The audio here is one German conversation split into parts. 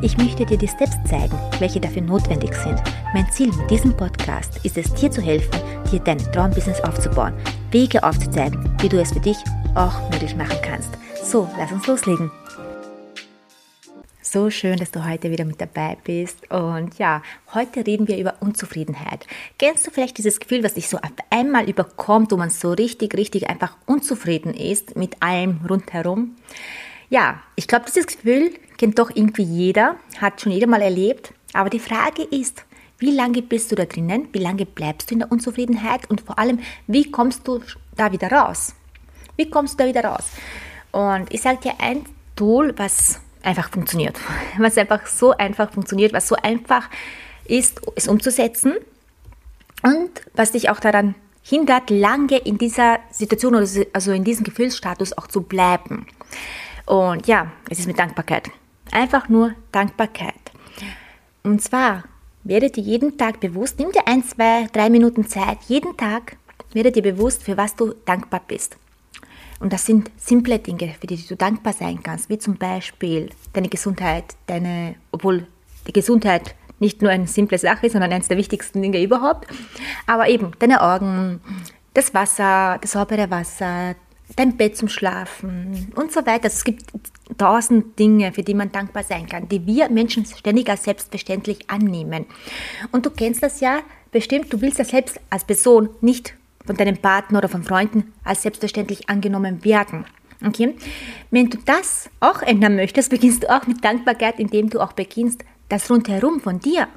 Ich möchte dir die Steps zeigen, welche dafür notwendig sind. Mein Ziel mit diesem Podcast ist es, dir zu helfen, dir dein Traumbusiness aufzubauen, Wege aufzuzeigen, wie du es für dich auch möglich machen kannst. So, lass uns loslegen. So schön, dass du heute wieder mit dabei bist. Und ja, heute reden wir über Unzufriedenheit. Kennst du vielleicht dieses Gefühl, was dich so auf einmal überkommt, wo man so richtig, richtig einfach unzufrieden ist mit allem rundherum? Ja, ich glaube, dieses Gefühl kennt doch irgendwie jeder, hat schon jeder mal erlebt. Aber die Frage ist, wie lange bist du da drinnen? Wie lange bleibst du in der Unzufriedenheit? Und vor allem, wie kommst du da wieder raus? Wie kommst du da wieder raus? Und ich sage dir ein Tool, was einfach funktioniert. Was einfach so einfach funktioniert, was so einfach ist, es umzusetzen und was dich auch daran hindert, lange in dieser Situation also in diesem Gefühlsstatus auch zu bleiben. Und ja, es ist mit Dankbarkeit. Einfach nur Dankbarkeit. Und zwar werde dir jeden Tag bewusst, nimm dir ein, zwei, drei Minuten Zeit, jeden Tag werde dir bewusst, für was du dankbar bist. Und das sind simple Dinge, für die du dankbar sein kannst, wie zum Beispiel deine Gesundheit, deine, obwohl die Gesundheit nicht nur eine simple Sache ist, sondern eines der wichtigsten Dinge überhaupt, aber eben deine Augen, das Wasser, das saubere Wasser, dein Bett zum Schlafen und so weiter. Es gibt tausend Dinge, für die man dankbar sein kann, die wir Menschen ständig als selbstverständlich annehmen. Und du kennst das ja bestimmt, du willst ja selbst als Person nicht von deinem Partner oder von Freunden als selbstverständlich angenommen werden. Okay? Wenn du das auch ändern möchtest, beginnst du auch mit Dankbarkeit, indem du auch beginnst, das rundherum von dir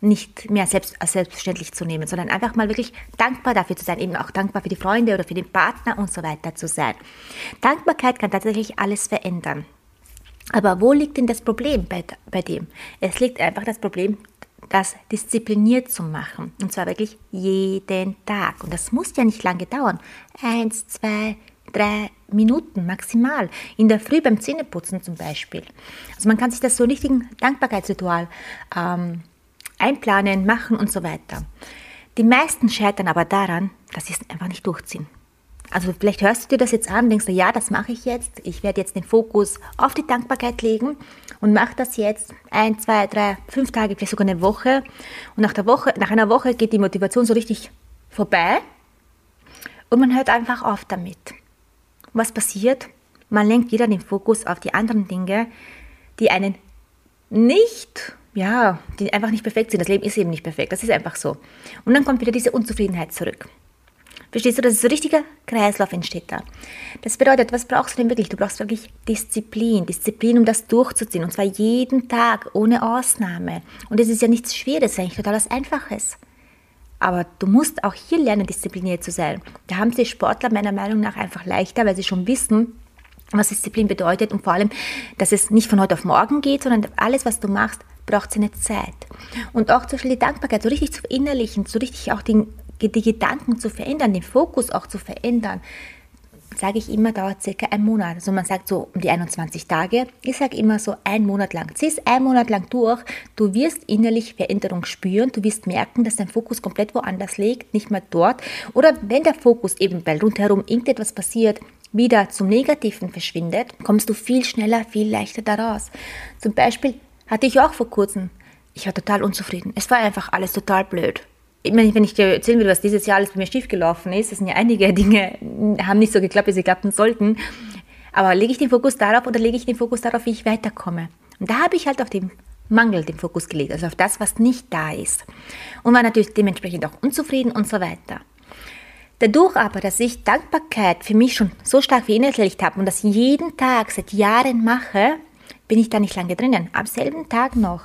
nicht mehr selbst, als selbstverständlich zu nehmen, sondern einfach mal wirklich dankbar dafür zu sein, eben auch dankbar für die Freunde oder für den Partner und so weiter zu sein. Dankbarkeit kann tatsächlich alles verändern. Aber wo liegt denn das Problem bei, bei dem? Es liegt einfach das Problem, das diszipliniert zu machen. Und zwar wirklich jeden Tag. Und das muss ja nicht lange dauern. Eins, zwei, drei Minuten maximal. In der Früh beim Zähneputzen zum Beispiel. Also man kann sich das so richtigen Dankbarkeitsritual ähm, einplanen, machen und so weiter. Die meisten scheitern aber daran, dass sie es einfach nicht durchziehen. Also vielleicht hörst du dir das jetzt an und denkst du, ja, das mache ich jetzt. Ich werde jetzt den Fokus auf die Dankbarkeit legen und mache das jetzt ein, zwei, drei, fünf Tage, vielleicht sogar eine Woche. Und nach, der Woche, nach einer Woche geht die Motivation so richtig vorbei und man hört einfach auf damit. was passiert? Man lenkt wieder den Fokus auf die anderen Dinge, die einen nicht ja, die einfach nicht perfekt sind. Das Leben ist eben nicht perfekt. Das ist einfach so. Und dann kommt wieder diese Unzufriedenheit zurück. Verstehst du, dass so ein richtiger Kreislauf entsteht da. Das bedeutet, was brauchst du denn wirklich? Du brauchst wirklich Disziplin. Disziplin, um das durchzuziehen. Und zwar jeden Tag, ohne Ausnahme. Und es ist ja nichts Schweres, eigentlich total was Einfaches. Aber du musst auch hier lernen, diszipliniert zu sein. Da haben sie Sportler meiner Meinung nach einfach leichter, weil sie schon wissen, was Disziplin bedeutet und vor allem, dass es nicht von heute auf morgen geht, sondern alles, was du machst, braucht seine Zeit. Und auch zum Beispiel die Dankbarkeit so richtig zu verinnerlichen, so richtig auch die, die Gedanken zu verändern, den Fokus auch zu verändern, sage ich immer, dauert circa ein Monat. Also man sagt so um die 21 Tage. Ich sage immer so ein Monat lang. Zieh es ein Monat lang durch. Du wirst innerlich Veränderung spüren. Du wirst merken, dass dein Fokus komplett woanders liegt, nicht mehr dort. Oder wenn der Fokus eben, weil rundherum irgendetwas passiert, wieder zum Negativen verschwindet, kommst du viel schneller, viel leichter daraus. Zum Beispiel hatte ich auch vor kurzem. Ich war total unzufrieden. Es war einfach alles total blöd. Ich meine, wenn ich dir erzählen würde, was dieses Jahr alles bei mir schiefgelaufen ist, es sind ja einige Dinge, haben nicht so geklappt, wie sie klappen sollten. Aber lege ich den Fokus darauf oder lege ich den Fokus darauf, wie ich weiterkomme? Und da habe ich halt auf den Mangel den Fokus gelegt, also auf das, was nicht da ist. Und war natürlich dementsprechend auch unzufrieden und so weiter. Dadurch aber, dass ich Dankbarkeit für mich schon so stark verinnerlicht habe und das jeden Tag seit Jahren mache, bin ich da nicht lange drinnen. Am selben Tag noch.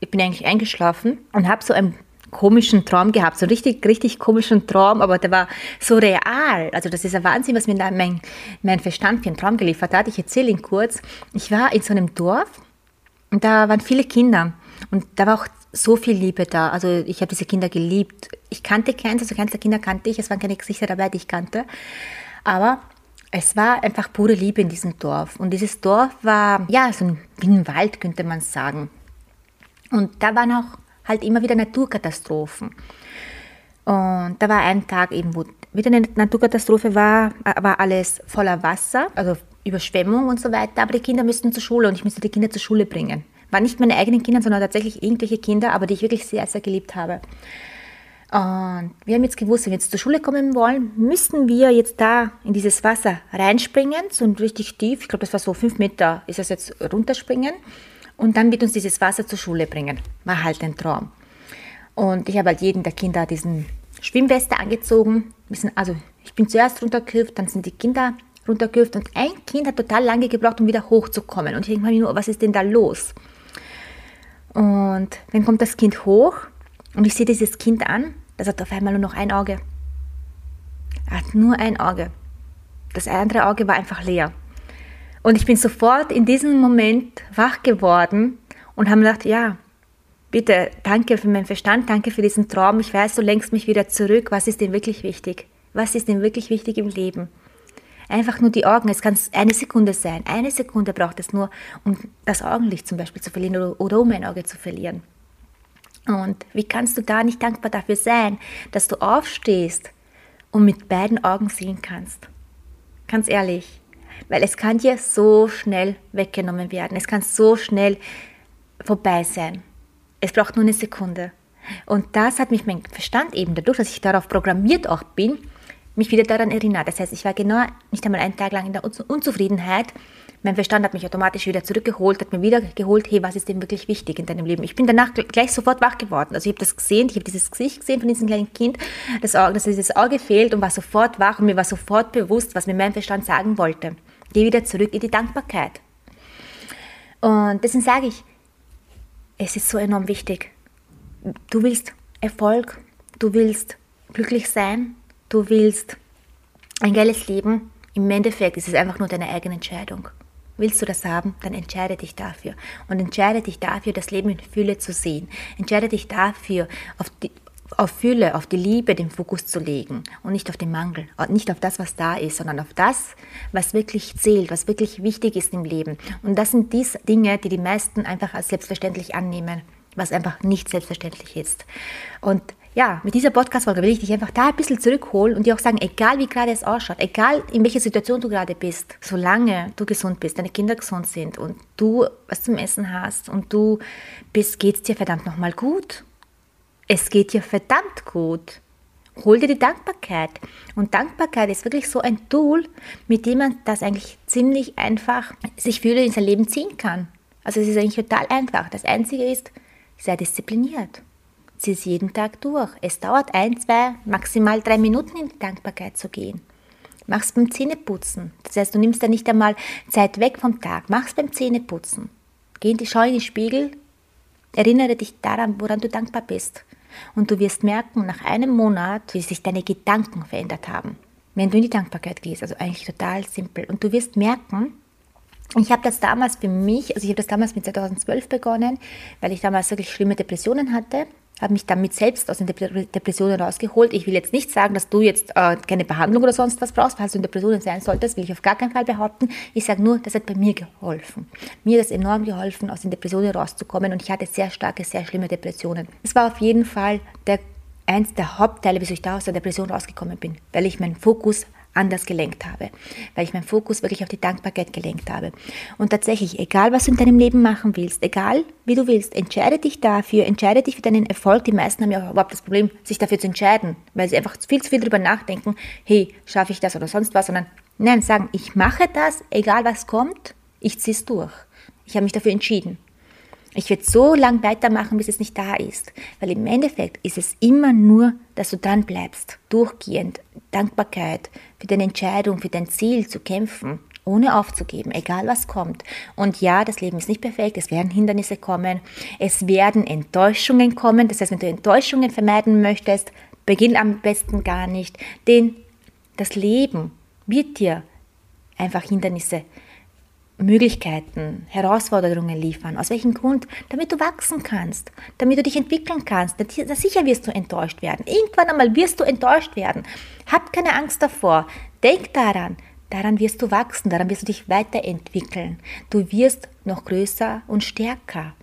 Ich bin eigentlich eingeschlafen und habe so einen komischen Traum gehabt, so einen richtig, richtig komischen Traum, aber der war so real. Also das ist ein Wahnsinn, was mir mein, mein Verstand für einen Traum geliefert hat. Ich erzähle ihn kurz. Ich war in so einem Dorf und da waren viele Kinder und da war auch so viel Liebe da. Also ich habe diese Kinder geliebt. Ich kannte keins, also keins der Kinder kannte ich. Es waren keine Gesichter dabei, die ich kannte. Aber es war einfach pure Liebe in diesem Dorf. Und dieses Dorf war, ja, so ein, wie ein Wald, könnte man sagen. Und da waren auch halt immer wieder Naturkatastrophen. Und da war ein Tag eben, wo wieder eine Naturkatastrophe war, war alles voller Wasser, also Überschwemmung und so weiter. Aber die Kinder müssten zur Schule und ich musste die Kinder zur Schule bringen. Waren nicht meine eigenen Kinder, sondern tatsächlich irgendwelche Kinder, aber die ich wirklich sehr, sehr geliebt habe. Und wir haben jetzt gewusst, wenn wir jetzt zur Schule kommen wollen, müssten wir jetzt da in dieses Wasser reinspringen, so richtig tief. Ich glaube, das war so fünf Meter, ist das jetzt runterspringen. Und dann wird uns dieses Wasser zur Schule bringen. War halt ein Traum. Und ich habe halt jeden der Kinder diesen Schwimmweste angezogen. Also ich bin zuerst runtergehüpft, dann sind die Kinder runtergehüpft und ein Kind hat total lange gebraucht, um wieder hochzukommen. Und ich denke mir nur, was ist denn da los? Und dann kommt das Kind hoch und ich sehe dieses Kind an, das hat auf einmal nur noch ein Auge. Er hat nur ein Auge. Das andere Auge war einfach leer. Und ich bin sofort in diesem Moment wach geworden und habe gedacht, ja, bitte, danke für meinen Verstand, danke für diesen Traum. Ich weiß, du lenkst mich wieder zurück. Was ist denn wirklich wichtig? Was ist denn wirklich wichtig im Leben? Einfach nur die Augen. Es kann eine Sekunde sein. Eine Sekunde braucht es nur, um das Augenlicht zum Beispiel zu verlieren oder, oder um ein Auge zu verlieren. Und wie kannst du da nicht dankbar dafür sein, dass du aufstehst und mit beiden Augen sehen kannst? Ganz ehrlich, weil es kann dir so schnell weggenommen werden. Es kann so schnell vorbei sein. Es braucht nur eine Sekunde. Und das hat mich mein Verstand eben, dadurch, dass ich darauf programmiert auch bin, mich wieder daran erinnert. Das heißt, ich war genau nicht einmal einen Tag lang in der Unzufriedenheit. Mein Verstand hat mich automatisch wieder zurückgeholt, hat mir wieder geholt, hey, was ist denn wirklich wichtig in deinem Leben? Ich bin danach gleich sofort wach geworden. Also ich habe das gesehen, ich habe dieses Gesicht gesehen von diesem kleinen Kind, das Auge, dass dieses Auge fehlt und war sofort wach und mir war sofort bewusst, was mir mein Verstand sagen wollte. Geh wieder zurück in die Dankbarkeit. Und deswegen sage ich, es ist so enorm wichtig. Du willst Erfolg, du willst glücklich sein, du willst ein geiles Leben, im Endeffekt ist es einfach nur deine eigene Entscheidung. Willst du das haben, dann entscheide dich dafür. Und entscheide dich dafür, das Leben in Fülle zu sehen. Entscheide dich dafür, auf, die, auf Fülle, auf die Liebe den Fokus zu legen und nicht auf den Mangel, nicht auf das, was da ist, sondern auf das, was wirklich zählt, was wirklich wichtig ist im Leben. Und das sind die Dinge, die die meisten einfach als selbstverständlich annehmen, was einfach nicht selbstverständlich ist. Und ja, mit dieser Podcast-Folge will ich dich einfach da ein bisschen zurückholen und dir auch sagen, egal wie gerade es ausschaut, egal in welcher Situation du gerade bist, solange du gesund bist, deine Kinder gesund sind und du was zum Essen hast und du bist, geht es dir verdammt nochmal gut. Es geht dir verdammt gut. Hol dir die Dankbarkeit. Und Dankbarkeit ist wirklich so ein Tool, mit dem man das eigentlich ziemlich einfach sich für in sein Leben ziehen kann. Also es ist eigentlich total einfach. Das Einzige ist, sei diszipliniert zieh es jeden Tag durch. Es dauert ein, zwei, maximal drei Minuten in die Dankbarkeit zu gehen. Mach's beim Zähneputzen. Das heißt, du nimmst da nicht einmal Zeit weg vom Tag. Mach's beim Zähneputzen. Geh in die, schau in den Spiegel. Erinnere dich daran, woran du dankbar bist. Und du wirst merken, nach einem Monat, wie sich deine Gedanken verändert haben. Wenn du in die Dankbarkeit gehst, also eigentlich total simpel. Und du wirst merken, ich habe das damals für mich, also ich habe das damals mit 2012 begonnen, weil ich damals wirklich schlimme Depressionen hatte habe mich damit selbst aus den Depressionen rausgeholt. Ich will jetzt nicht sagen, dass du jetzt äh, keine Behandlung oder sonst was brauchst, falls du in Depressionen sein solltest, will ich auf gar keinen Fall behaupten. Ich sage nur, das hat bei mir geholfen. Mir hat es enorm geholfen, aus den Depressionen rauszukommen und ich hatte sehr starke, sehr schlimme Depressionen. Es war auf jeden Fall der, eins der Hauptteile, wieso ich da aus der Depression rausgekommen bin, weil ich meinen Fokus anders gelenkt habe, weil ich meinen Fokus wirklich auf die Dankbarkeit gelenkt habe. Und tatsächlich, egal was du in deinem Leben machen willst, egal wie du willst, entscheide dich dafür, entscheide dich für deinen Erfolg. Die meisten haben ja auch überhaupt das Problem, sich dafür zu entscheiden, weil sie einfach viel zu viel darüber nachdenken, hey, schaffe ich das oder sonst was, sondern nein, sagen, ich mache das, egal was kommt, ich ziehe es durch. Ich habe mich dafür entschieden. Ich werde so lange weitermachen, bis es nicht da ist. Weil im Endeffekt ist es immer nur, dass du dran bleibst, durchgehend Dankbarkeit für deine Entscheidung, für dein Ziel zu kämpfen, ohne aufzugeben, egal was kommt. Und ja, das Leben ist nicht perfekt, es werden Hindernisse kommen, es werden Enttäuschungen kommen. Das heißt, wenn du Enttäuschungen vermeiden möchtest, beginn am besten gar nicht, denn das Leben wird dir einfach Hindernisse Möglichkeiten, Herausforderungen liefern. Aus welchem Grund? Damit du wachsen kannst, damit du dich entwickeln kannst. Sicher wirst du enttäuscht werden. Irgendwann einmal wirst du enttäuscht werden. Hab keine Angst davor. Denk daran, daran wirst du wachsen, daran wirst du dich weiterentwickeln. Du wirst noch größer und stärker.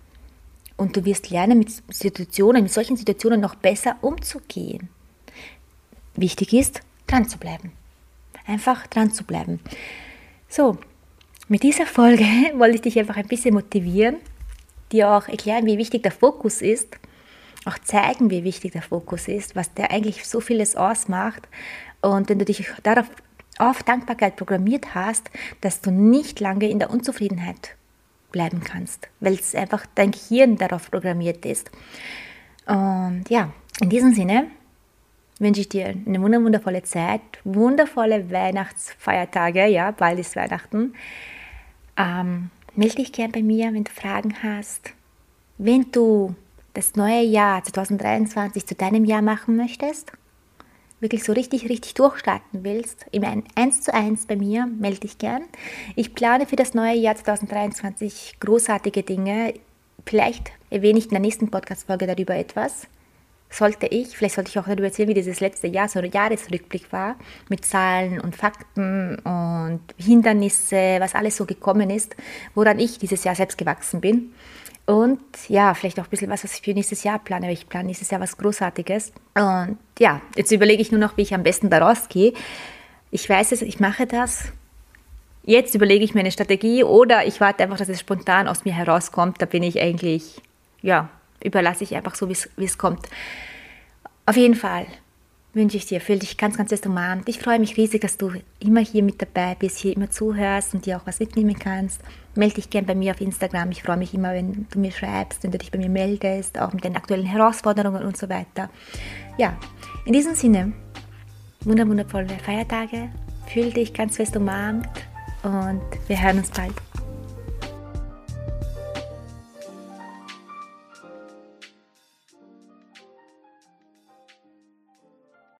Und du wirst lernen, mit Situationen, mit solchen Situationen noch besser umzugehen. Wichtig ist, dran zu bleiben. Einfach dran zu bleiben. So, mit dieser Folge wollte ich dich einfach ein bisschen motivieren, dir auch erklären, wie wichtig der Fokus ist, auch zeigen, wie wichtig der Fokus ist, was der eigentlich so vieles ausmacht. Und wenn du dich darauf auf Dankbarkeit programmiert hast, dass du nicht lange in der Unzufriedenheit bleiben kannst, weil es einfach dein Gehirn darauf programmiert ist. Und ja, in diesem Sinne wünsche ich dir eine wundervolle Zeit, wundervolle Weihnachtsfeiertage, ja, bald ist Weihnachten. Ähm, melde dich gern bei mir, wenn du Fragen hast. Wenn du das neue Jahr 2023 zu deinem Jahr machen möchtest, wirklich so richtig, richtig durchstarten willst, immer ein 1 zu 1 bei mir, melde dich gern. Ich plane für das neue Jahr 2023 großartige Dinge. Vielleicht erwähne ich in der nächsten Podcast-Folge darüber etwas sollte ich, vielleicht sollte ich auch darüber erzählen, wie dieses letzte Jahr so ein Jahresrückblick war, mit Zahlen und Fakten und Hindernisse, was alles so gekommen ist, woran ich dieses Jahr selbst gewachsen bin. Und ja, vielleicht auch ein bisschen was, was ich für nächstes Jahr plane, weil ich plane nächstes Jahr was Großartiges. Und ja, jetzt überlege ich nur noch, wie ich am besten da rausgehe. Ich weiß es, ich mache das. Jetzt überlege ich mir eine Strategie oder ich warte einfach, dass es spontan aus mir herauskommt. Da bin ich eigentlich, ja, überlasse ich einfach so, wie es kommt. Auf jeden Fall wünsche ich dir, fühl dich ganz, ganz fest umarmt. Ich freue mich riesig, dass du immer hier mit dabei bist, hier immer zuhörst und dir auch was mitnehmen kannst. Melde dich gern bei mir auf Instagram. Ich freue mich immer, wenn du mir schreibst, wenn du dich bei mir meldest, auch mit den aktuellen Herausforderungen und so weiter. Ja, in diesem Sinne, wundervolle Feiertage. Fühl dich ganz fest umarmt und wir hören uns bald.